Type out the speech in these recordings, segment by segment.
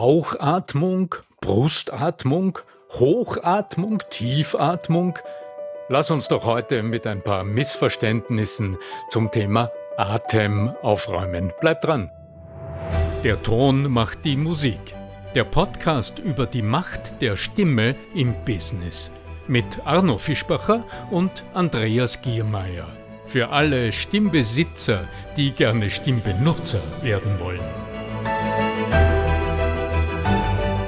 Bauchatmung, Brustatmung, Hochatmung, Tiefatmung. Lass uns doch heute mit ein paar Missverständnissen zum Thema Atem aufräumen. Bleib dran. Der Ton macht die Musik. Der Podcast über die Macht der Stimme im Business. Mit Arno Fischbacher und Andreas Giermeier. Für alle Stimmbesitzer, die gerne Stimmbenutzer werden wollen.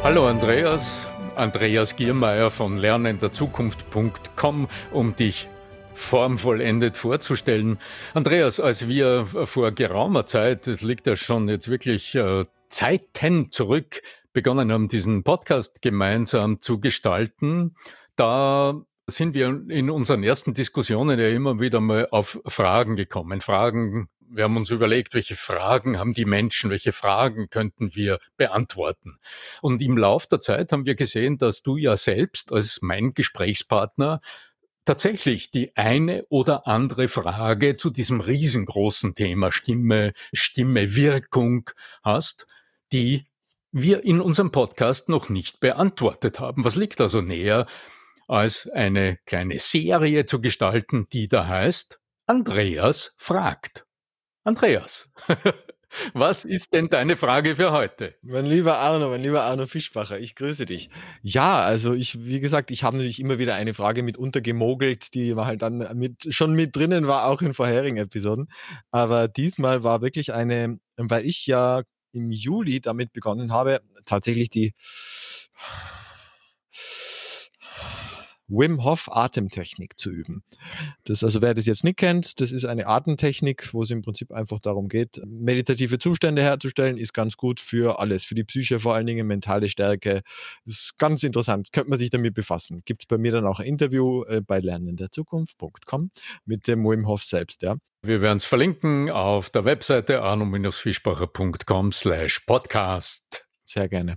Hallo Andreas, Andreas Giermeier von lernenderzukunft.com, um dich formvollendet vorzustellen. Andreas, als wir vor geraumer Zeit, das liegt ja schon jetzt wirklich äh, Zeiten zurück, begonnen haben, diesen Podcast gemeinsam zu gestalten, da sind wir in unseren ersten Diskussionen ja immer wieder mal auf Fragen gekommen. Fragen, wir haben uns überlegt, welche Fragen haben die Menschen, welche Fragen könnten wir beantworten. Und im Lauf der Zeit haben wir gesehen, dass du ja selbst als mein Gesprächspartner tatsächlich die eine oder andere Frage zu diesem riesengroßen Thema Stimme, Stimme, Wirkung hast, die wir in unserem Podcast noch nicht beantwortet haben. Was liegt also näher, als eine kleine Serie zu gestalten, die da heißt Andreas fragt. Andreas, was ist denn deine Frage für heute? Mein lieber Arno, mein lieber Arno Fischbacher, ich grüße dich. Ja, also ich, wie gesagt, ich habe natürlich immer wieder eine Frage mit untergemogelt, die war halt dann mit, schon mit drinnen war, auch in vorherigen Episoden. Aber diesmal war wirklich eine, weil ich ja im Juli damit begonnen habe, tatsächlich die Wim Hof Atemtechnik zu üben. Das also, wer das jetzt nicht kennt, das ist eine Atemtechnik, wo es im Prinzip einfach darum geht, meditative Zustände herzustellen, ist ganz gut für alles, für die Psyche vor allen Dingen, mentale Stärke. Das ist ganz interessant, könnte man sich damit befassen. Gibt es bei mir dann auch ein Interview äh, bei lernenderzukunft.com mit dem Wim Hof selbst, ja. Wir werden es verlinken auf der Webseite arno-fischbacher.com slash podcast. Sehr gerne.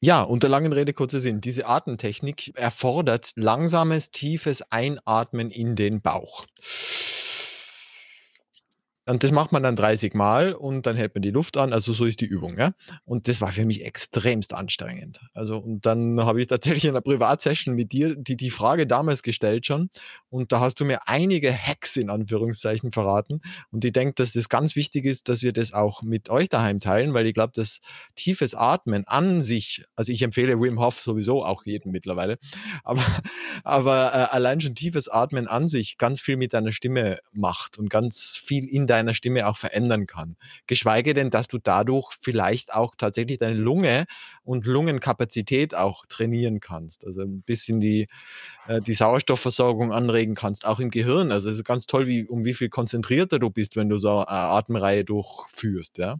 Ja, unter langen Rede, kurzer Sinn. Diese Atemtechnik erfordert langsames, tiefes Einatmen in den Bauch. Und das macht man dann 30 Mal und dann hält man die Luft an. Also so ist die Übung. Ja? Und das war für mich extremst anstrengend. Also und dann habe ich tatsächlich in einer Privatsession mit dir die, die Frage damals gestellt schon. Und da hast du mir einige Hacks in Anführungszeichen verraten. Und ich denke, dass das ganz wichtig ist, dass wir das auch mit euch daheim teilen, weil ich glaube, dass tiefes Atmen an sich, also ich empfehle Wim Hof sowieso auch jedem mittlerweile, aber, aber äh, allein schon tiefes Atmen an sich ganz viel mit deiner Stimme macht und ganz viel in deiner deiner Stimme auch verändern kann. Geschweige denn, dass du dadurch vielleicht auch tatsächlich deine Lunge und Lungenkapazität auch trainieren kannst. Also ein bisschen die, äh, die Sauerstoffversorgung anregen kannst, auch im Gehirn. Also es ist ganz toll, wie, um wie viel konzentrierter du bist, wenn du so eine Atemreihe durchführst. Ja?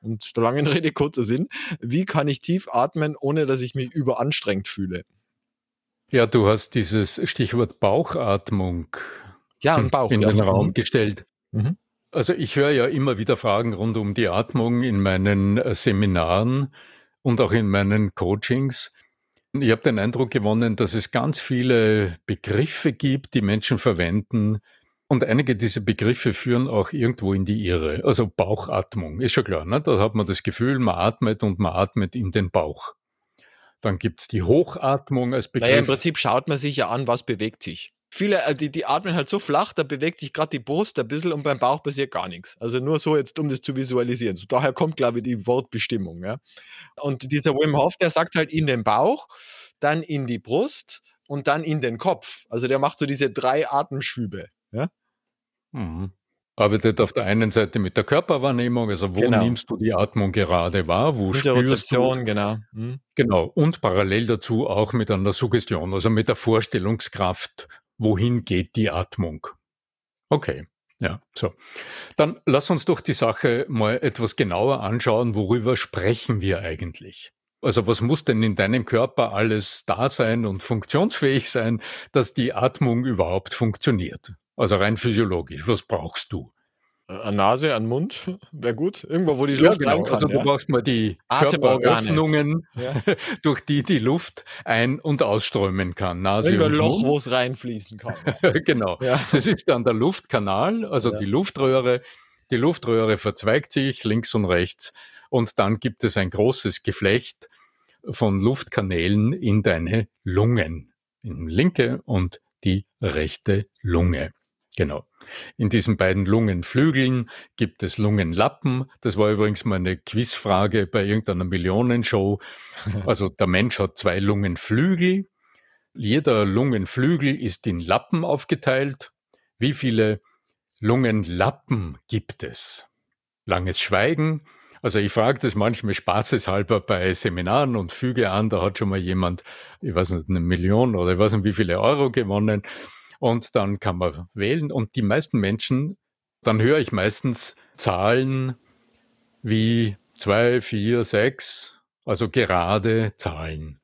Und der langen Rede kurzer Sinn, wie kann ich tief atmen, ohne dass ich mich überanstrengt fühle? Ja, du hast dieses Stichwort Bauchatmung ja, Bauch, in ja. den Raum mhm. gestellt. Mhm. Also ich höre ja immer wieder Fragen rund um die Atmung in meinen äh, Seminaren und auch in meinen Coachings. Ich habe den Eindruck gewonnen, dass es ganz viele Begriffe gibt, die Menschen verwenden. Und einige dieser Begriffe führen auch irgendwo in die Irre. Also Bauchatmung, ist schon klar. Ne? Da hat man das Gefühl, man atmet und man atmet in den Bauch. Dann gibt's die Hochatmung als Begriff. Naja, im Prinzip schaut man sich ja an, was bewegt sich viele, äh, die, die atmen halt so flach, da bewegt sich gerade die Brust ein bisschen und beim Bauch passiert gar nichts. Also nur so jetzt, um das zu visualisieren. So, daher kommt, glaube ich, die Wortbestimmung. Ja. Und dieser Wim Hof, der sagt halt in den Bauch, dann in die Brust und dann in den Kopf. Also der macht so diese drei Atemschübe. Ja. Mhm arbeitet auf der einen Seite mit der Körperwahrnehmung, also wo genau. nimmst du die Atmung gerade wahr, wo mit spürst du genau. Hm. Genau und parallel dazu auch mit einer Suggestion, also mit der Vorstellungskraft, wohin geht die Atmung. Okay. Ja, so. Dann lass uns doch die Sache mal etwas genauer anschauen, worüber sprechen wir eigentlich? Also was muss denn in deinem Körper alles da sein und funktionsfähig sein, dass die Atmung überhaupt funktioniert? Also rein physiologisch, was brauchst du? An Nase, an Mund, wäre gut. Irgendwo, wo die Luft ja, genau. kann. Also du ja? brauchst mal die Körperöffnungen, ja. durch die die Luft ein- und ausströmen kann. Nase Irgendwo und Loch, wo es reinfließen kann. genau. Das ist dann der Luftkanal, also die Luftröhre. Die Luftröhre verzweigt sich links und rechts und dann gibt es ein großes Geflecht von Luftkanälen in deine Lungen, in linke und die rechte Lunge. Genau. In diesen beiden Lungenflügeln gibt es Lungenlappen. Das war übrigens mal eine Quizfrage bei irgendeiner Millionenshow. Also der Mensch hat zwei Lungenflügel. Jeder Lungenflügel ist in Lappen aufgeteilt. Wie viele Lungenlappen gibt es? Langes Schweigen. Also ich frage das manchmal spaßeshalber bei Seminaren und füge an, da hat schon mal jemand, ich weiß nicht, eine Million oder ich weiß nicht wie viele Euro gewonnen. Und dann kann man wählen. Und die meisten Menschen, dann höre ich meistens Zahlen wie zwei, vier, sechs, also gerade Zahlen.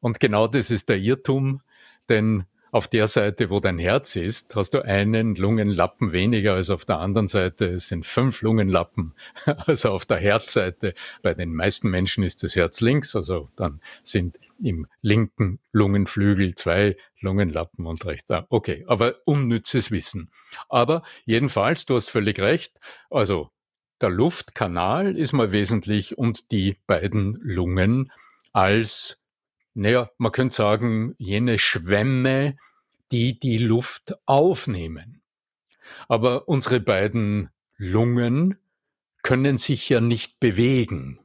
Und genau das ist der Irrtum, denn auf der Seite, wo dein Herz ist, hast du einen Lungenlappen weniger als auf der anderen Seite. Es sind fünf Lungenlappen. Also auf der Herzseite. Bei den meisten Menschen ist das Herz links. Also dann sind im linken Lungenflügel zwei Lungenlappen und rechter. Okay, aber unnützes Wissen. Aber jedenfalls, du hast völlig recht. Also der Luftkanal ist mal wesentlich und die beiden Lungen als naja, man könnte sagen, jene Schwämme, die die Luft aufnehmen. Aber unsere beiden Lungen können sich ja nicht bewegen.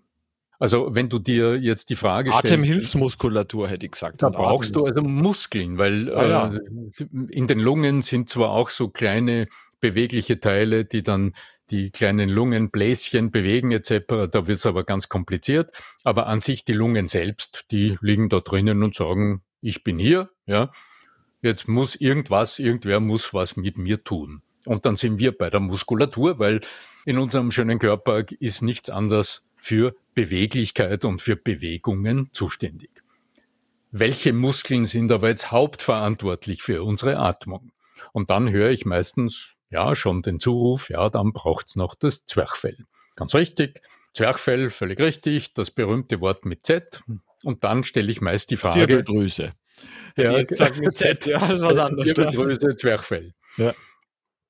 Also wenn du dir jetzt die Frage stellst. Atemhilfsmuskulatur hätte ich gesagt. Da brauchst du also Muskeln, weil ah, ja. äh, in den Lungen sind zwar auch so kleine bewegliche Teile, die dann die kleinen Lungenbläschen bewegen etc. Da wird es aber ganz kompliziert. Aber an sich die Lungen selbst, die liegen da drinnen und sagen, ich bin hier, ja. Jetzt muss irgendwas, irgendwer muss was mit mir tun. Und dann sind wir bei der Muskulatur, weil in unserem schönen Körper ist nichts anderes für Beweglichkeit und für Bewegungen zuständig. Welche Muskeln sind aber jetzt hauptverantwortlich für unsere Atmung? Und dann höre ich meistens ja, schon den Zuruf, ja, dann braucht's noch das Zwerchfell. Ganz richtig. Zwerchfell, völlig richtig. Das berühmte Wort mit Z. Und dann stelle ich meist die Frage. Zirbeldrüse. Ja, ich gesagt mit Z. Ja, das ist was anderes. Zirbeldrüse, Zwerchfell. Ja.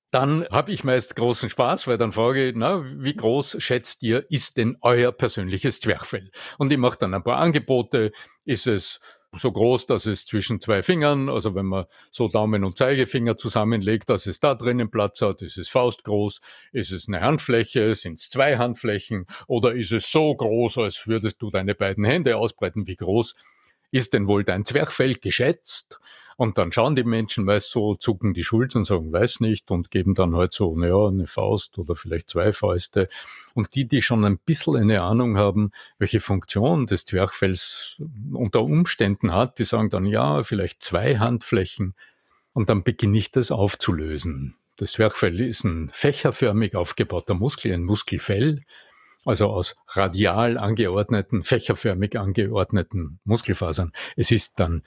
Dann habe ich meist großen Spaß, weil dann frage ich, na, wie groß schätzt ihr, ist denn euer persönliches Zwerchfell? Und ich mache dann ein paar Angebote. Ist es so groß, dass es zwischen zwei Fingern, also wenn man so Daumen und Zeigefinger zusammenlegt, dass es da drinnen Platz hat, ist es faustgroß, ist es eine Handfläche, sind es zwei Handflächen? Oder ist es so groß, als würdest du deine beiden Hände ausbreiten, wie groß ist denn wohl dein Zwerchfell geschätzt? Und dann schauen die Menschen meist so, zucken die Schultern, sagen, weiß nicht und geben dann halt so, naja, eine Faust oder vielleicht zwei Fäuste. Und die, die schon ein bisschen eine Ahnung haben, welche Funktion des Zwerchfells unter Umständen hat, die sagen dann, ja, vielleicht zwei Handflächen. Und dann beginne ich das aufzulösen. Das Zwerchfell ist ein fächerförmig aufgebauter Muskel, ein Muskelfell, also aus radial angeordneten, fächerförmig angeordneten Muskelfasern. Es ist dann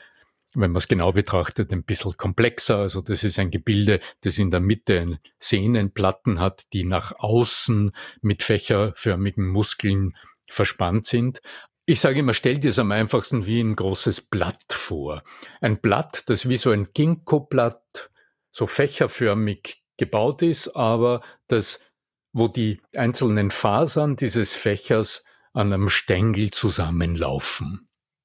wenn man es genau betrachtet, ein bisschen komplexer. Also das ist ein Gebilde, das in der Mitte Sehnenplatten hat, die nach außen mit fächerförmigen Muskeln verspannt sind. Ich sage immer, stell dir es am einfachsten wie ein großes Blatt vor. Ein Blatt, das wie so ein Ginkgo-Blatt so fächerförmig gebaut ist, aber das, wo die einzelnen Fasern dieses Fächers an einem Stängel zusammenlaufen.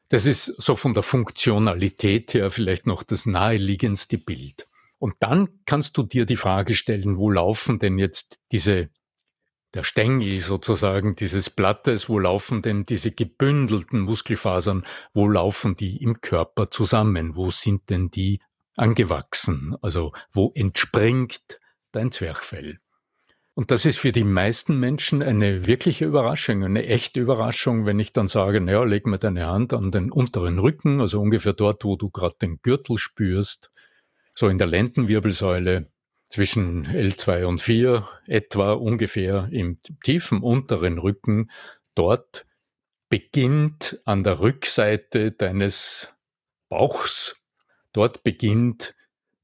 Das ist so von der Funktionalität her vielleicht noch das naheliegendste Bild. Und dann kannst du dir die Frage stellen, wo laufen denn jetzt diese, der Stängel sozusagen dieses Blattes, wo laufen denn diese gebündelten Muskelfasern, wo laufen die im Körper zusammen? Wo sind denn die angewachsen? Also wo entspringt dein Zwerchfell? Und das ist für die meisten Menschen eine wirkliche Überraschung, eine echte Überraschung, wenn ich dann sage, naja, leg mir deine Hand an den unteren Rücken, also ungefähr dort, wo du gerade den Gürtel spürst, so in der Lendenwirbelsäule zwischen L2 und 4, etwa ungefähr im tiefen unteren Rücken, dort beginnt an der Rückseite deines Bauchs, dort beginnt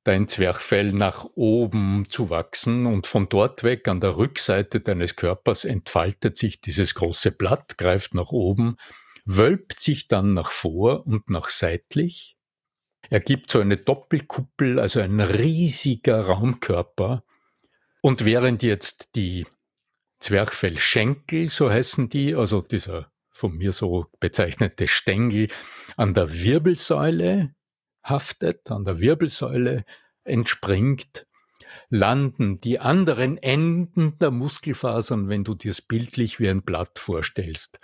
dein Zwerchfell nach oben zu wachsen und von dort weg an der Rückseite deines Körpers entfaltet sich dieses große Blatt, greift nach oben, wölbt sich dann nach vor und nach seitlich, ergibt so eine Doppelkuppel, also ein riesiger Raumkörper. Und während jetzt die Zwerchfellschenkel, so heißen die, also dieser von mir so bezeichnete Stängel an der Wirbelsäule haftet, an der Wirbelsäule entspringt, landen die anderen Enden der Muskelfasern, wenn du dir es bildlich wie ein Blatt vorstellst,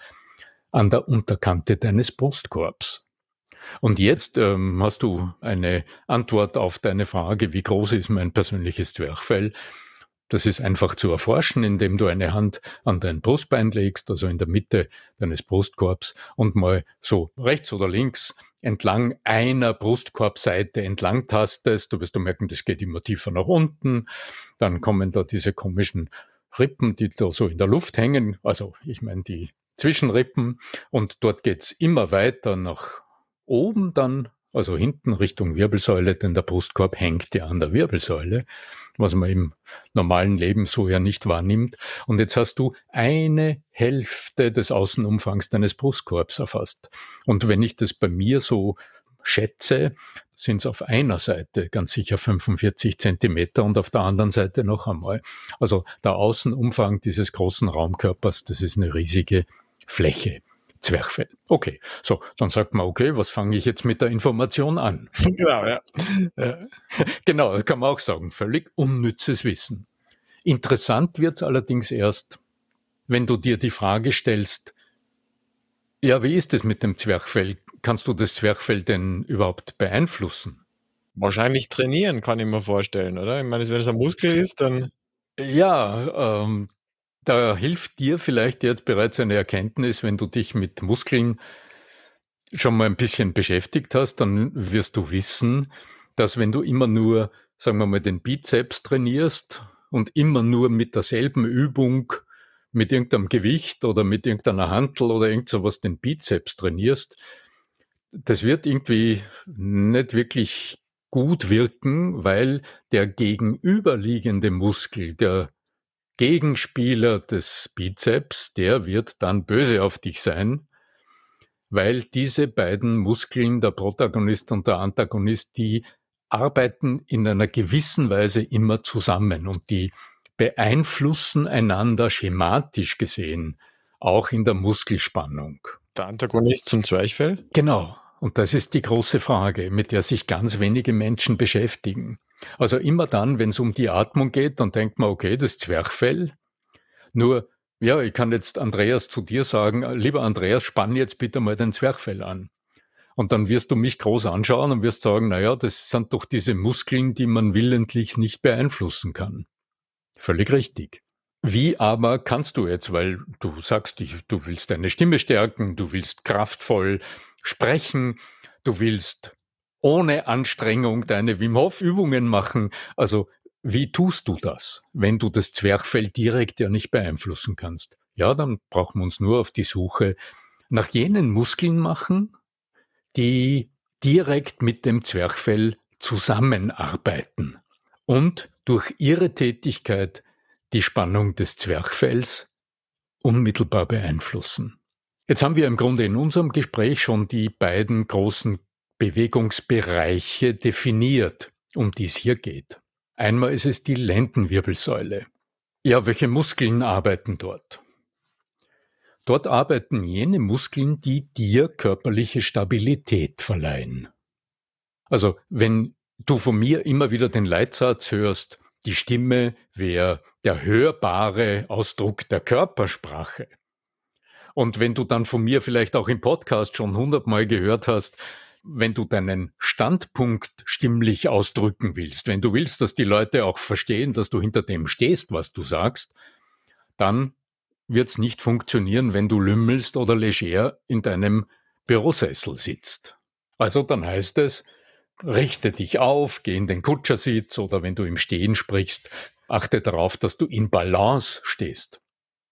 an der Unterkante deines Brustkorbs. Und jetzt ähm, hast du eine Antwort auf deine Frage, wie groß ist mein persönliches Zwerchfell? Das ist einfach zu erforschen, indem du eine Hand an dein Brustbein legst, also in der Mitte deines Brustkorbs und mal so rechts oder links entlang einer Brustkorbseite entlang tastest. Du wirst merken, das geht immer tiefer nach unten. Dann kommen da diese komischen Rippen, die da so in der Luft hängen. Also ich meine die Zwischenrippen. Und dort geht's immer weiter nach oben dann also hinten Richtung Wirbelsäule, denn der Brustkorb hängt ja an der Wirbelsäule, was man im normalen Leben so ja nicht wahrnimmt. Und jetzt hast du eine Hälfte des Außenumfangs deines Brustkorbs erfasst. Und wenn ich das bei mir so schätze, sind es auf einer Seite ganz sicher 45 Zentimeter und auf der anderen Seite noch einmal. Also der Außenumfang dieses großen Raumkörpers, das ist eine riesige Fläche. Zwerchfell. Okay, so, dann sagt man, okay, was fange ich jetzt mit der Information an? Genau, ja. ja. genau, kann man auch sagen, völlig unnützes Wissen. Interessant wird's allerdings erst, wenn du dir die Frage stellst, ja, wie ist es mit dem Zwerchfell? Kannst du das Zwerchfell denn überhaupt beeinflussen? Wahrscheinlich trainieren, kann ich mir vorstellen, oder? Ich meine, wenn es ein Muskel ist, dann. Ja, ähm, da hilft dir vielleicht jetzt bereits eine Erkenntnis, wenn du dich mit Muskeln schon mal ein bisschen beschäftigt hast, dann wirst du wissen, dass wenn du immer nur, sagen wir mal, den Bizeps trainierst und immer nur mit derselben Übung, mit irgendeinem Gewicht oder mit irgendeiner Hantel oder irgend sowas den Bizeps trainierst, das wird irgendwie nicht wirklich gut wirken, weil der gegenüberliegende Muskel, der Gegenspieler des Bizeps, der wird dann böse auf dich sein, weil diese beiden Muskeln, der Protagonist und der Antagonist, die arbeiten in einer gewissen Weise immer zusammen und die beeinflussen einander schematisch gesehen, auch in der Muskelspannung. Der Antagonist zum Zwerchfell? Genau. Und das ist die große Frage, mit der sich ganz wenige Menschen beschäftigen. Also immer dann, wenn es um die Atmung geht, dann denkt man, okay, das Zwerchfell. Nur, ja, ich kann jetzt Andreas zu dir sagen, lieber Andreas, spann jetzt bitte mal dein Zwerchfell an. Und dann wirst du mich groß anschauen und wirst sagen, naja, das sind doch diese Muskeln, die man willentlich nicht beeinflussen kann. Völlig richtig. Wie aber kannst du jetzt, weil du sagst, du willst deine Stimme stärken, du willst kraftvoll sprechen, du willst ohne Anstrengung deine Wim Hof Übungen machen. Also wie tust du das, wenn du das Zwerchfell direkt ja nicht beeinflussen kannst? Ja, dann brauchen wir uns nur auf die Suche nach jenen Muskeln machen, die direkt mit dem Zwerchfell zusammenarbeiten und durch ihre Tätigkeit die Spannung des Zwerchfells unmittelbar beeinflussen. Jetzt haben wir im Grunde in unserem Gespräch schon die beiden großen Bewegungsbereiche definiert, um die es hier geht. Einmal ist es die Lendenwirbelsäule. Ja, welche Muskeln arbeiten dort? Dort arbeiten jene Muskeln, die dir körperliche Stabilität verleihen. Also, wenn du von mir immer wieder den Leitsatz hörst, die Stimme wäre der hörbare Ausdruck der Körpersprache, und wenn du dann von mir vielleicht auch im Podcast schon hundertmal gehört hast, wenn du deinen Standpunkt stimmlich ausdrücken willst, wenn du willst, dass die Leute auch verstehen, dass du hinter dem stehst, was du sagst, dann wird es nicht funktionieren, wenn du lümmelst oder leger in deinem Bürosessel sitzt. Also dann heißt es, richte dich auf, geh in den Kutschersitz oder wenn du im Stehen sprichst, achte darauf, dass du in Balance stehst.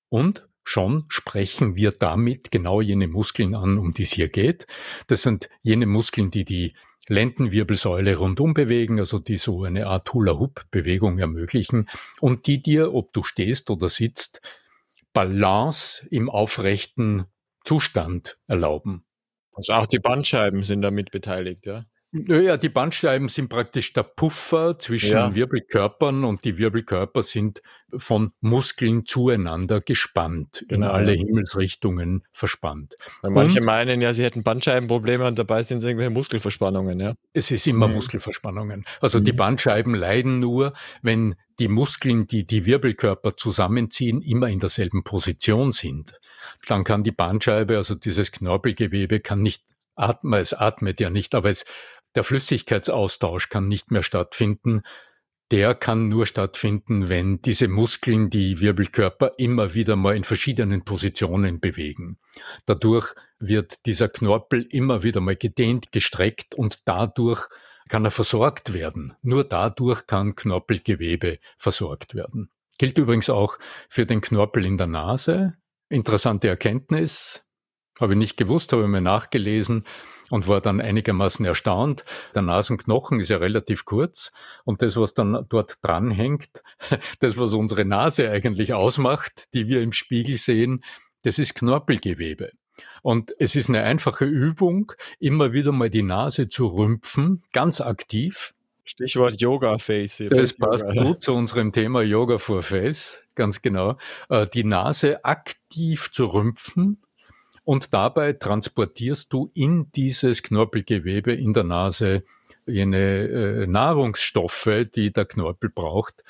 Und schon sprechen wir damit genau jene Muskeln an, um die es hier geht. Das sind jene Muskeln, die die Lendenwirbelsäule rundum bewegen, also die so eine Art Hula-Hoop-Bewegung ermöglichen und die dir, ob du stehst oder sitzt, Balance im aufrechten Zustand erlauben. Also auch die Bandscheiben sind damit beteiligt, ja? Naja, die Bandscheiben sind praktisch der Puffer zwischen ja. Wirbelkörpern und die Wirbelkörper sind von Muskeln zueinander gespannt, genau. in alle Himmelsrichtungen verspannt. Weil manche und, meinen ja, sie hätten Bandscheibenprobleme und dabei sind es irgendwelche Muskelverspannungen, ja. Es ist immer mhm. Muskelverspannungen. Also mhm. die Bandscheiben leiden nur, wenn die Muskeln, die die Wirbelkörper zusammenziehen, immer in derselben Position sind. Dann kann die Bandscheibe, also dieses Knorpelgewebe, kann nicht atmen, es atmet ja nicht, aber es der Flüssigkeitsaustausch kann nicht mehr stattfinden. Der kann nur stattfinden, wenn diese Muskeln die Wirbelkörper immer wieder mal in verschiedenen Positionen bewegen. Dadurch wird dieser Knorpel immer wieder mal gedehnt, gestreckt und dadurch kann er versorgt werden. Nur dadurch kann Knorpelgewebe versorgt werden. Gilt übrigens auch für den Knorpel in der Nase. Interessante Erkenntnis. Habe ich nicht gewusst, habe ich mir nachgelesen und war dann einigermaßen erstaunt. Der Nasenknochen ist ja relativ kurz und das, was dann dort dranhängt, das, was unsere Nase eigentlich ausmacht, die wir im Spiegel sehen, das ist Knorpelgewebe. Und es ist eine einfache Übung, immer wieder mal die Nase zu rümpfen, ganz aktiv. Stichwort Yoga Face. Das passt Yoga. gut zu unserem Thema Yoga for Face, ganz genau. Äh, die Nase aktiv zu rümpfen und dabei transportierst du in dieses Knorpelgewebe in der Nase jene äh, Nahrungsstoffe, die der Knorpel braucht,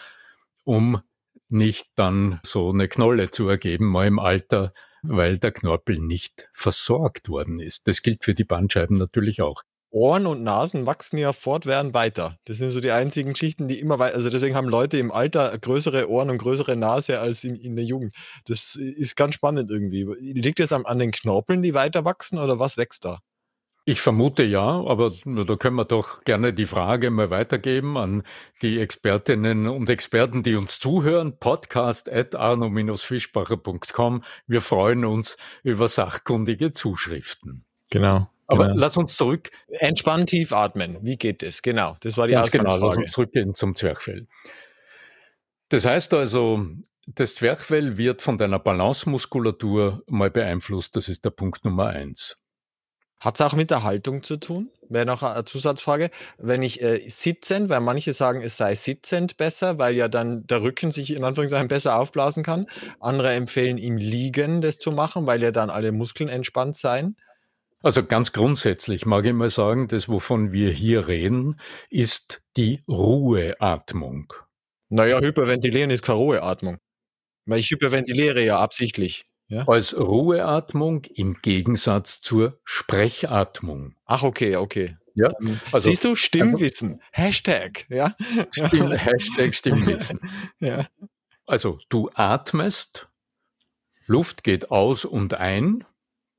um nicht dann so eine Knolle zu ergeben, mal im Alter, weil der Knorpel nicht versorgt worden ist. Das gilt für die Bandscheiben natürlich auch. Ohren und Nasen wachsen ja fortwährend weiter. Das sind so die einzigen Schichten, die immer weiter, also deswegen haben Leute im Alter größere Ohren und größere Nase als in, in der Jugend. Das ist ganz spannend irgendwie. Liegt es an, an den Knorpeln, die weiter wachsen oder was wächst da? Ich vermute ja, aber da können wir doch gerne die Frage mal weitergeben an die Expertinnen und Experten, die uns zuhören. Podcast at arno-fischbacher.com. Wir freuen uns über sachkundige Zuschriften. Genau. Aber genau. lass uns zurück. Entspannen, tief atmen. Wie geht es? Genau. Das war die Ganz genau. Lass uns zurückgehen zum Zwerchfell. Das heißt also, das Zwerchfell wird von deiner Balancemuskulatur mal beeinflusst. Das ist der Punkt Nummer eins. Hat es auch mit der Haltung zu tun? Wäre noch eine Zusatzfrage. Wenn ich äh, sitzend, weil manche sagen, es sei sitzend besser, weil ja dann der Rücken sich in Anführungszeichen besser aufblasen kann. Andere empfehlen im Liegen das zu machen, weil ja dann alle Muskeln entspannt seien. Also ganz grundsätzlich mag ich mal sagen, das, wovon wir hier reden, ist die Ruheatmung. Naja, Hyperventilieren ist keine Ruheatmung. Weil ich hyperventiliere ja absichtlich. Ja? Als Ruheatmung im Gegensatz zur Sprechatmung. Ach, okay, okay. Ja, also, Siehst du, Stimmwissen. Hashtag, ja. Stimm, Hashtag Stimmwissen. ja. Also du atmest, Luft geht aus und ein,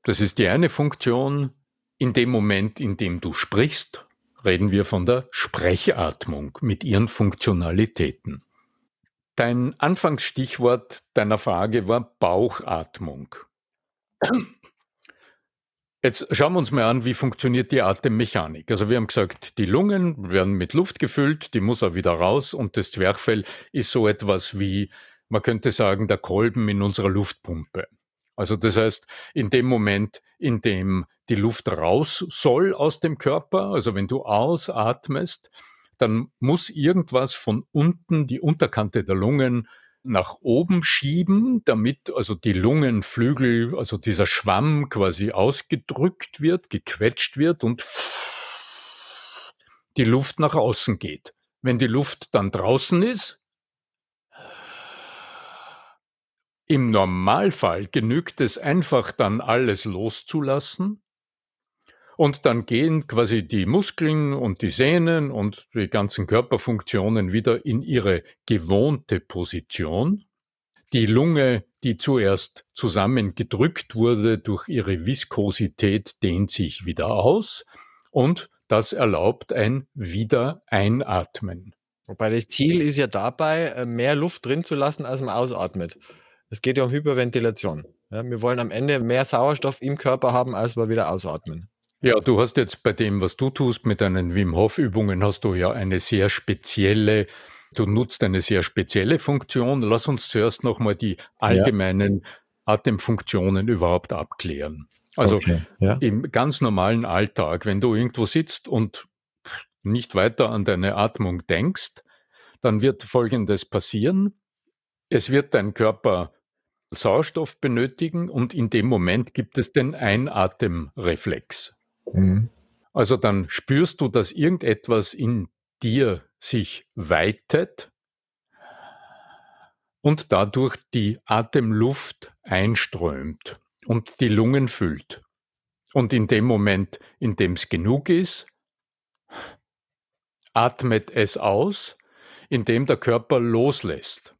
das ist die eine Funktion. In dem Moment, in dem du sprichst, reden wir von der Sprechatmung mit ihren Funktionalitäten. Dein Anfangsstichwort deiner Frage war Bauchatmung. Jetzt schauen wir uns mal an, wie funktioniert die Atemmechanik. Also wir haben gesagt, die Lungen werden mit Luft gefüllt, die muss auch wieder raus und das Zwerchfell ist so etwas wie, man könnte sagen, der Kolben in unserer Luftpumpe. Also das heißt, in dem Moment, in dem die Luft raus soll aus dem Körper, also wenn du ausatmest, dann muss irgendwas von unten die Unterkante der Lungen nach oben schieben, damit also die Lungenflügel, also dieser Schwamm quasi ausgedrückt wird, gequetscht wird und die Luft nach außen geht. Wenn die Luft dann draußen ist, Im Normalfall genügt es einfach dann alles loszulassen und dann gehen quasi die Muskeln und die Sehnen und die ganzen Körperfunktionen wieder in ihre gewohnte Position. Die Lunge, die zuerst zusammengedrückt wurde durch ihre Viskosität, dehnt sich wieder aus und das erlaubt ein Wiedereinatmen. Wobei das Ziel ist ja dabei, äh, mehr Luft drin zu lassen, als man ausatmet. Es geht ja um Hyperventilation. Ja, wir wollen am Ende mehr Sauerstoff im Körper haben, als wir wieder ausatmen. Ja, du hast jetzt bei dem, was du tust mit deinen Wim Hof Übungen, hast du ja eine sehr spezielle, du nutzt eine sehr spezielle Funktion. Lass uns zuerst nochmal die allgemeinen ja. Atemfunktionen überhaupt abklären. Also okay, ja. im ganz normalen Alltag, wenn du irgendwo sitzt und nicht weiter an deine Atmung denkst, dann wird Folgendes passieren. Es wird dein Körper Sauerstoff benötigen und in dem Moment gibt es den Einatemreflex. Mhm. Also dann spürst du, dass irgendetwas in dir sich weitet und dadurch die Atemluft einströmt und die Lungen füllt. Und in dem Moment, in dem es genug ist, atmet es aus, indem der Körper loslässt.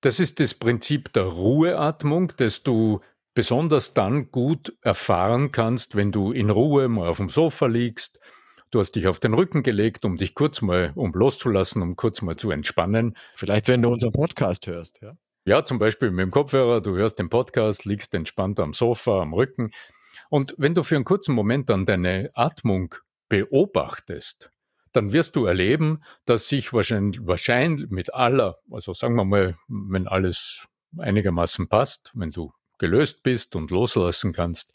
Das ist das Prinzip der Ruheatmung, das du besonders dann gut erfahren kannst, wenn du in Ruhe mal auf dem Sofa liegst, du hast dich auf den Rücken gelegt, um dich kurz mal, um loszulassen, um kurz mal zu entspannen. Vielleicht, wenn du unseren Podcast hörst, ja? Ja, zum Beispiel mit dem Kopfhörer, du hörst den Podcast, liegst entspannt am Sofa, am Rücken. Und wenn du für einen kurzen Moment dann deine Atmung beobachtest, dann wirst du erleben, dass sich wahrscheinlich, wahrscheinlich mit aller, also sagen wir mal, wenn alles einigermaßen passt, wenn du gelöst bist und loslassen kannst,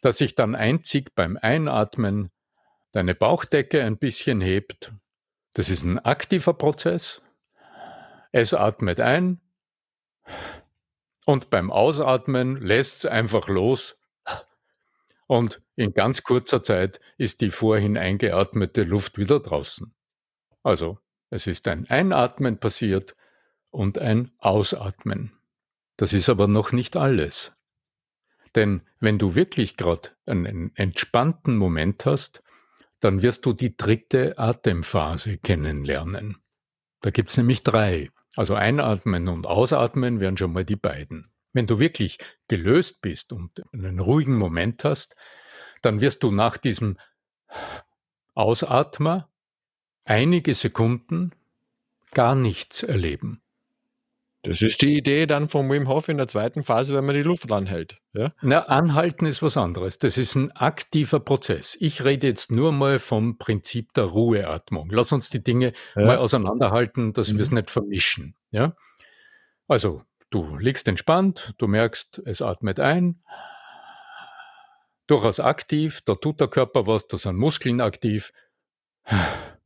dass sich dann einzig beim Einatmen deine Bauchdecke ein bisschen hebt. Das ist ein aktiver Prozess. Es atmet ein und beim Ausatmen lässt es einfach los und in ganz kurzer Zeit ist die vorhin eingeatmete Luft wieder draußen. Also es ist ein Einatmen passiert und ein Ausatmen. Das ist aber noch nicht alles. Denn wenn du wirklich gerade einen entspannten Moment hast, dann wirst du die dritte Atemphase kennenlernen. Da gibt's nämlich drei. Also Einatmen und Ausatmen wären schon mal die beiden. Wenn du wirklich gelöst bist und einen ruhigen Moment hast, dann wirst du nach diesem Ausatmer einige Sekunden gar nichts erleben. Das ist die Idee dann vom Wim Hof in der zweiten Phase, wenn man die Luft anhält. Ja? Na, anhalten ist was anderes. Das ist ein aktiver Prozess. Ich rede jetzt nur mal vom Prinzip der Ruheatmung. Lass uns die Dinge ja. mal auseinanderhalten, dass mhm. wir es nicht vermischen. Ja? Also, Du liegst entspannt, du merkst, es atmet ein, durchaus aktiv, da tut der Körper was, da sind Muskeln aktiv.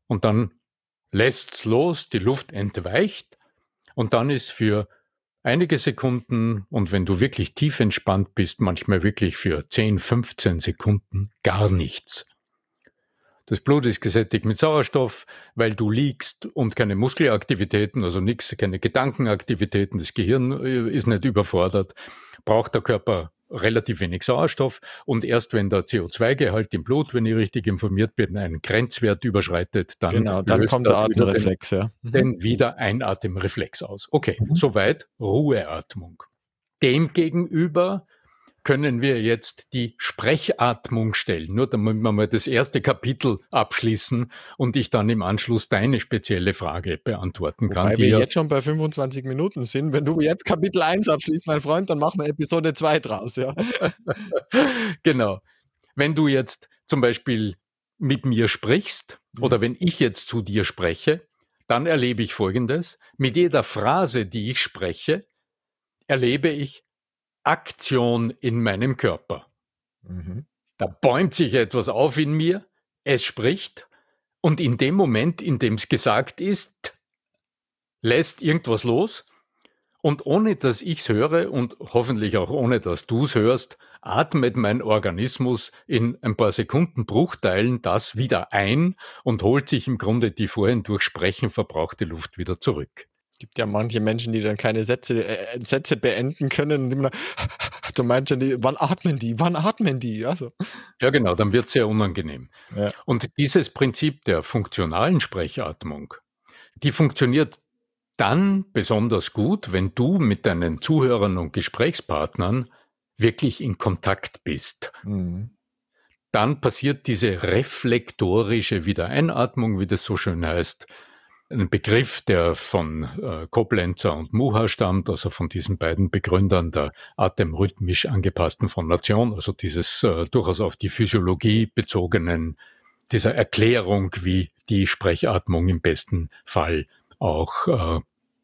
Und dann lässt's los, die Luft entweicht. Und dann ist für einige Sekunden und wenn du wirklich tief entspannt bist, manchmal wirklich für 10, 15 Sekunden gar nichts. Das Blut ist gesättigt mit Sauerstoff, weil du liegst und keine Muskelaktivitäten, also nichts, keine Gedankenaktivitäten, das Gehirn äh, ist nicht überfordert, braucht der Körper relativ wenig Sauerstoff und erst wenn der CO2-Gehalt im Blut, wenn ich richtig informiert bin, einen Grenzwert überschreitet, dann, genau, dann kommt der Atemreflex, den, ja. Mhm. Den wieder Einatemreflex aus. Okay, mhm. soweit Ruheatmung. Demgegenüber können wir jetzt die Sprechatmung stellen, nur damit wir mal das erste Kapitel abschließen und ich dann im Anschluss deine spezielle Frage beantworten kann. Weil wir ja jetzt schon bei 25 Minuten sind. Wenn du jetzt Kapitel 1 abschließt, mein Freund, dann machen wir Episode 2 draus, ja. genau. Wenn du jetzt zum Beispiel mit mir sprichst mhm. oder wenn ich jetzt zu dir spreche, dann erlebe ich Folgendes. Mit jeder Phrase, die ich spreche, erlebe ich Aktion in meinem Körper. Mhm. Da bäumt sich etwas auf in mir, es spricht und in dem Moment, in dem es gesagt ist, lässt irgendwas los und ohne dass ich es höre und hoffentlich auch ohne dass du es hörst, atmet mein Organismus in ein paar Sekunden Bruchteilen das wieder ein und holt sich im Grunde die vorhin durch Sprechen verbrauchte Luft wieder zurück gibt ja manche Menschen, die dann keine Sätze, äh, Sätze beenden können. Und immer, du meinst die, wann atmen die? Wann atmen die? Also. Ja, genau, dann wird es sehr unangenehm. Ja. Und dieses Prinzip der funktionalen Sprechatmung, die funktioniert dann besonders gut, wenn du mit deinen Zuhörern und Gesprächspartnern wirklich in Kontakt bist. Mhm. Dann passiert diese reflektorische Wiedereinatmung, wie das so schön heißt, ein Begriff, der von äh, Koblenzer und Muha stammt, also von diesen beiden Begründern der atemrhythmisch angepassten Phonation, also dieses äh, durchaus auf die Physiologie bezogenen, dieser Erklärung, wie die Sprechatmung im besten Fall auch äh,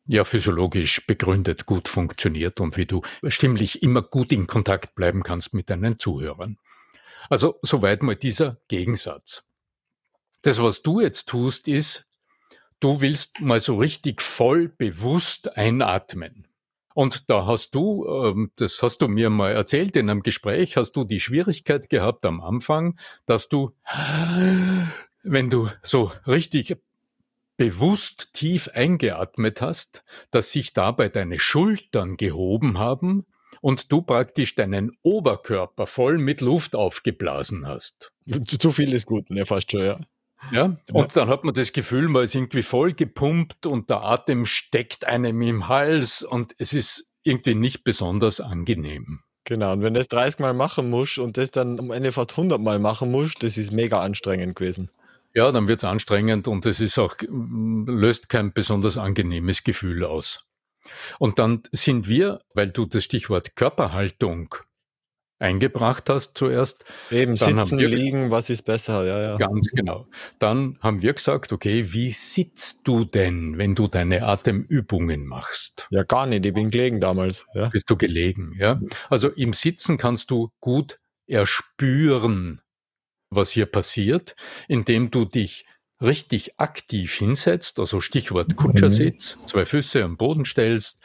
ja physiologisch begründet gut funktioniert und wie du stimmlich immer gut in Kontakt bleiben kannst mit deinen Zuhörern. Also soweit mal dieser Gegensatz. das, was du jetzt tust, ist, du willst mal so richtig voll bewusst einatmen. Und da hast du, ähm, das hast du mir mal erzählt in einem Gespräch, hast du die Schwierigkeit gehabt am Anfang, dass du, wenn du so richtig bewusst tief eingeatmet hast, dass sich dabei deine Schultern gehoben haben und du praktisch deinen Oberkörper voll mit Luft aufgeblasen hast. Zu, viel des Guten, ja, fast schon, ja. Ja, und dann hat man das Gefühl, man ist irgendwie voll gepumpt und der Atem steckt einem im Hals und es ist irgendwie nicht besonders angenehm. Genau, und wenn du das 30 Mal machen musst und das dann am Ende fast 100 Mal machen musst, das ist mega anstrengend gewesen. Ja, dann wird es anstrengend und es ist auch, löst kein besonders angenehmes Gefühl aus. Und dann sind wir, weil du das Stichwort Körperhaltung eingebracht hast zuerst. Eben, sitzen, wir, liegen, was ist besser, ja, ja. Ganz genau. Dann haben wir gesagt, okay, wie sitzt du denn, wenn du deine Atemübungen machst? Ja, gar nicht, ich bin gelegen damals. Ja. Bist du gelegen, ja? Also im Sitzen kannst du gut erspüren, was hier passiert, indem du dich richtig aktiv hinsetzt, also Stichwort Kutschersitz, mhm. zwei Füße am Boden stellst,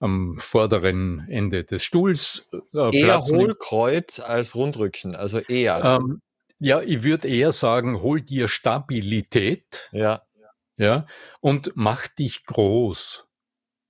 am vorderen Ende des Stuhls. Äh, eher Hohlkreuz als Rundrücken, also eher. Ähm, ja, ich würde eher sagen, hol dir Stabilität. Ja. Ja, und mach dich groß.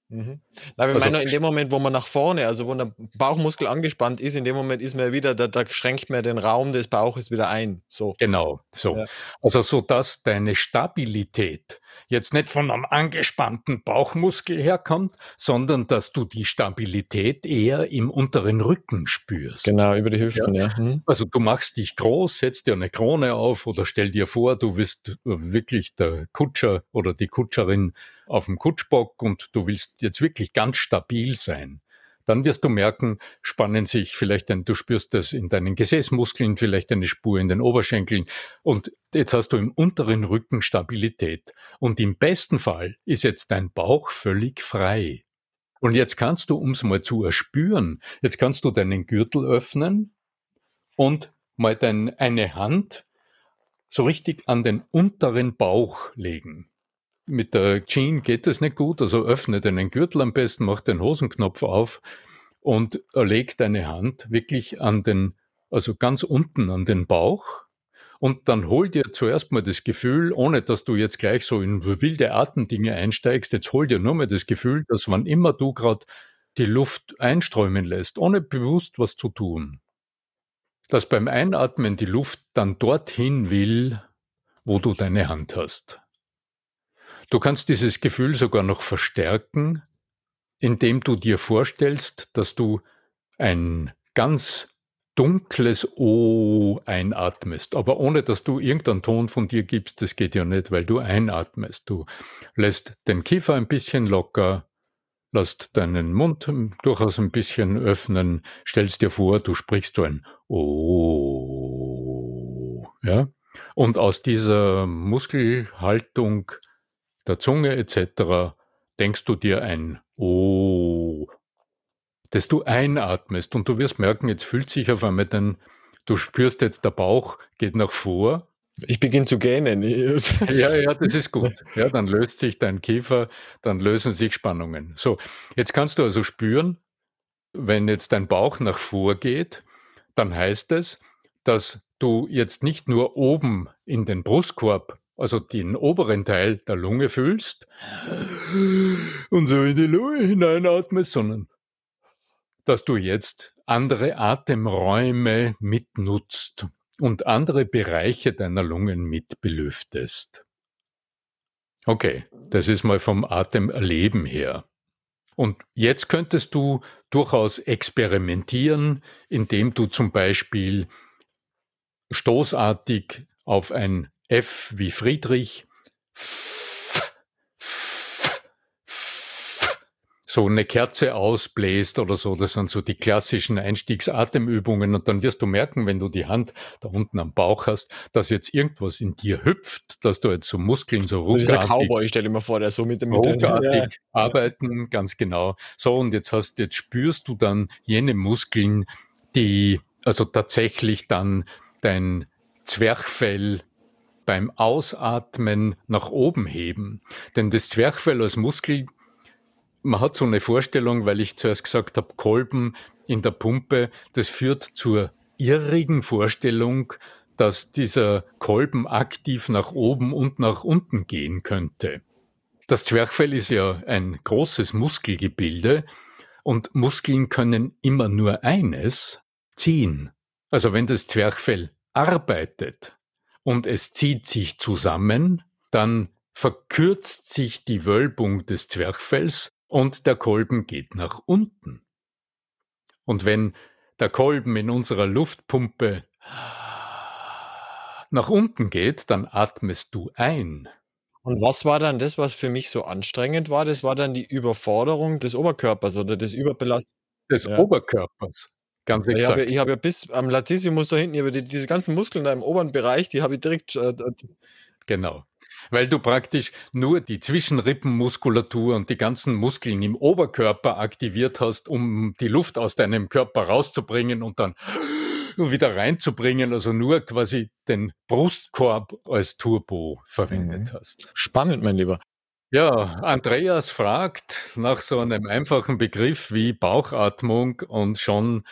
Mhm. Na, wir also, meinen, in dem Moment, wo man nach vorne, also wo der Bauchmuskel angespannt ist, in dem Moment ist man wieder, da, da schränkt man den Raum des Bauches wieder ein. So. Genau, so. Ja. Also so, dass deine Stabilität jetzt nicht von einem angespannten Bauchmuskel herkommt, sondern dass du die Stabilität eher im unteren Rücken spürst. Genau, über die Hüften, ja. ja. Hm. Also du machst dich groß, setzt dir eine Krone auf oder stell dir vor, du bist wirklich der Kutscher oder die Kutscherin auf dem Kutschbock und du willst jetzt wirklich ganz stabil sein dann wirst du merken, spannen sich vielleicht ein, du spürst das in deinen Gesäßmuskeln, vielleicht eine Spur in den Oberschenkeln und jetzt hast du im unteren Rücken Stabilität. Und im besten Fall ist jetzt dein Bauch völlig frei. Und jetzt kannst du, um es mal zu erspüren, jetzt kannst du deinen Gürtel öffnen und mal dein, eine Hand so richtig an den unteren Bauch legen mit der Jean geht das nicht gut, also öffne deinen Gürtel am besten, mach den Hosenknopf auf und leg deine Hand wirklich an den, also ganz unten an den Bauch und dann hol dir zuerst mal das Gefühl, ohne dass du jetzt gleich so in wilde Atemdinge einsteigst, jetzt hol dir nur mal das Gefühl, dass wann immer du gerade die Luft einströmen lässt, ohne bewusst was zu tun, dass beim Einatmen die Luft dann dorthin will, wo du deine Hand hast. Du kannst dieses Gefühl sogar noch verstärken, indem du dir vorstellst, dass du ein ganz dunkles O einatmest, aber ohne dass du irgendeinen Ton von dir gibst, das geht ja nicht, weil du einatmest. Du lässt den Kiefer ein bisschen locker, lässt deinen Mund durchaus ein bisschen öffnen, stellst dir vor, du sprichst so ein O, ja? Und aus dieser Muskelhaltung der Zunge etc. denkst du dir ein Oh, das du einatmest und du wirst merken, jetzt fühlt sich auf einmal dann, du spürst jetzt, der Bauch geht nach vor. Ich beginne zu gähnen. ja, ja, das ist gut. Ja, dann löst sich dein Kiefer, dann lösen sich Spannungen. So, jetzt kannst du also spüren, wenn jetzt dein Bauch nach vor geht, dann heißt es, dass du jetzt nicht nur oben in den Brustkorb also den oberen Teil der Lunge fühlst und so in die Lunge hineinatmest, sondern dass du jetzt andere Atemräume mitnutzt und andere Bereiche deiner Lungen mitbelüftest. Okay, das ist mal vom Atemerleben her. Und jetzt könntest du durchaus experimentieren, indem du zum Beispiel stoßartig auf ein F wie Friedrich, so eine Kerze ausbläst oder so. Das sind so die klassischen Einstiegsatemübungen. Und dann wirst du merken, wenn du die Hand da unten am Bauch hast, dass jetzt irgendwas in dir hüpft, dass du jetzt so Muskeln so ruckartig... So dieser Cowboy, stell dir mal vor, der so mit dem... Ruckartig ja. arbeiten, ganz genau. So, und jetzt hast, jetzt spürst du dann jene Muskeln, die also tatsächlich dann dein Zwerchfell beim Ausatmen nach oben heben. Denn das Zwerchfell als Muskel, man hat so eine Vorstellung, weil ich zuerst gesagt habe, Kolben in der Pumpe, das führt zur irrigen Vorstellung, dass dieser Kolben aktiv nach oben und nach unten gehen könnte. Das Zwerchfell ist ja ein großes Muskelgebilde und Muskeln können immer nur eines ziehen. Also wenn das Zwerchfell arbeitet und es zieht sich zusammen, dann verkürzt sich die Wölbung des Zwerchfells und der Kolben geht nach unten. Und wenn der Kolben in unserer Luftpumpe nach unten geht, dann atmest du ein. Und was war dann das, was für mich so anstrengend war? Das war dann die Überforderung des Oberkörpers oder des Überbelastung des ja. Oberkörpers. Ganz exakt. Ich habe, ich habe ja bis am Latissimus da hinten, die, diese ganzen Muskeln da im oberen Bereich, die habe ich direkt. Äh, genau. Weil du praktisch nur die Zwischenrippenmuskulatur und die ganzen Muskeln im Oberkörper aktiviert hast, um die Luft aus deinem Körper rauszubringen und dann wieder reinzubringen, also nur quasi den Brustkorb als Turbo verwendet mhm. hast. Spannend, mein Lieber. Ja, Andreas fragt nach so einem einfachen Begriff wie Bauchatmung und schon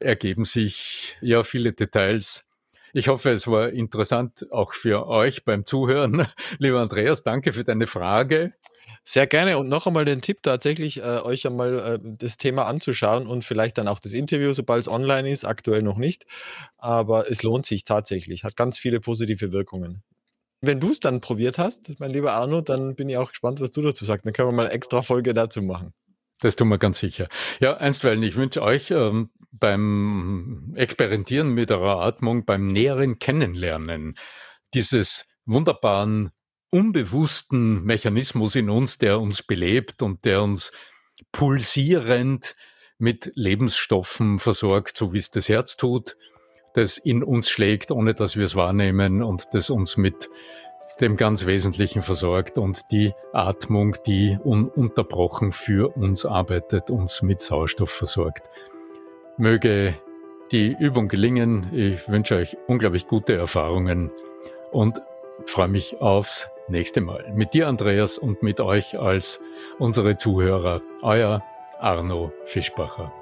ergeben sich ja viele Details. Ich hoffe, es war interessant auch für euch beim Zuhören. Lieber Andreas, danke für deine Frage. Sehr gerne und noch einmal den Tipp tatsächlich, äh, euch einmal äh, das Thema anzuschauen und vielleicht dann auch das Interview, sobald es online ist, aktuell noch nicht. Aber es lohnt sich tatsächlich, hat ganz viele positive Wirkungen. Wenn du es dann probiert hast, mein lieber Arno, dann bin ich auch gespannt, was du dazu sagst. Dann können wir mal eine extra Folge dazu machen. Das tun wir ganz sicher. Ja, einstweilen, ich wünsche euch ähm, beim Experimentieren mit eurer Atmung, beim näheren Kennenlernen dieses wunderbaren, unbewussten Mechanismus in uns, der uns belebt und der uns pulsierend mit Lebensstoffen versorgt, so wie es das Herz tut, das in uns schlägt, ohne dass wir es wahrnehmen und das uns mit dem ganz Wesentlichen versorgt und die Atmung, die ununterbrochen für uns arbeitet, uns mit Sauerstoff versorgt. Möge die Übung gelingen. Ich wünsche euch unglaublich gute Erfahrungen und freue mich aufs nächste Mal. Mit dir, Andreas, und mit euch als unsere Zuhörer. Euer Arno Fischbacher.